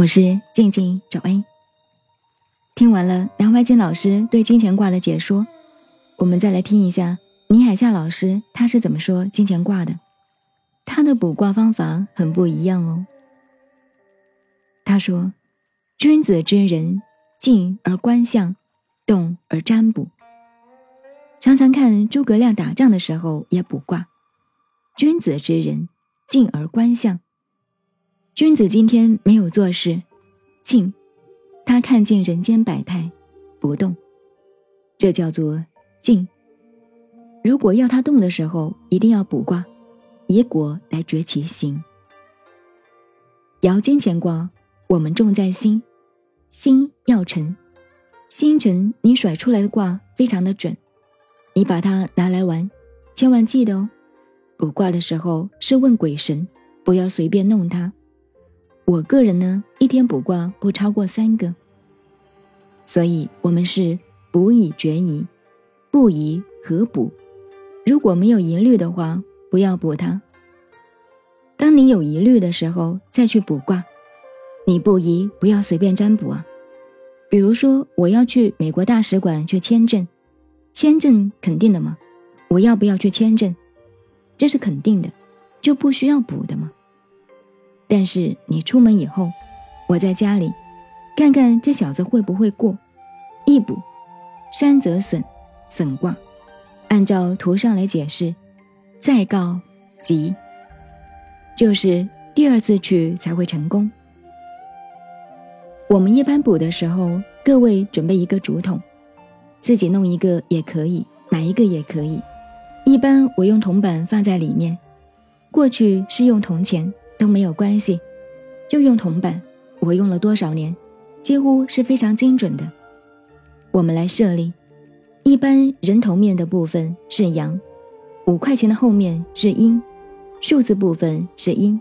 我是静静找恩。听完了梁怀瑾老师对金钱卦的解说，我们再来听一下倪海厦老师他是怎么说金钱卦的。他的卜卦方法很不一样哦。他说：“君子之人，静而观象，动而占卜。”常常看诸葛亮打仗的时候也卜卦。君子之人，静而观象。君子今天没有做事，静，他看尽人间百态，不动，这叫做静。如果要他动的时候，一定要卜卦，以果来决其行。爻金钱卦，我们重在心，心要沉，心沉，你甩出来的卦非常的准。你把它拿来玩，千万记得哦。卜卦的时候是问鬼神，不要随便弄它。我个人呢，一天卜卦不超过三个，所以我们是卜以决疑，不疑何卜？如果没有疑虑的话，不要卜它。当你有疑虑的时候再去卜卦，你不疑不要随便占卜啊。比如说我要去美国大使馆去签证。签证肯定的吗？我要不要去签证？这是肯定的，就不需要补的吗？但是你出门以后，我在家里看看这小子会不会过，一卜，山则损，损卦，按照图上来解释，再告吉，就是第二次去才会成功。我们一般补的时候，各位准备一个竹筒。自己弄一个也可以，买一个也可以。一般我用铜板放在里面，过去是用铜钱都没有关系，就用铜板。我用了多少年，几乎是非常精准的。我们来设立，一般人头面的部分是阳，五块钱的后面是阴，数字部分是阴，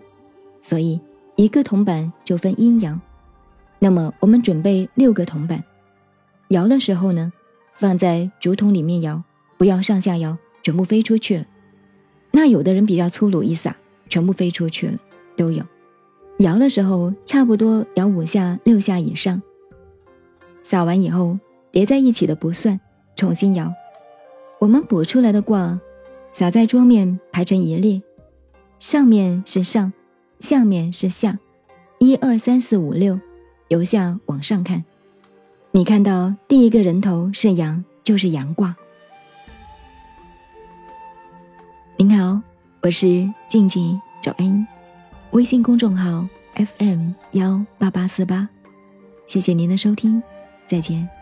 所以一个铜板就分阴阳。那么我们准备六个铜板，摇的时候呢？放在竹筒里面摇，不要上下摇，全部飞出去了。那有的人比较粗鲁，一撒全部飞出去了，都有。摇的时候差不多摇五下六下以上。撒完以后叠在一起的不算，重新摇。我们补出来的卦，撒在桌面排成一列，上面是上，下面是下，一二三四五六，由下往上看。你看到第一个人头是羊，就是阳卦。您好，我是静静找恩，微信公众号 FM 幺八八四八，谢谢您的收听，再见。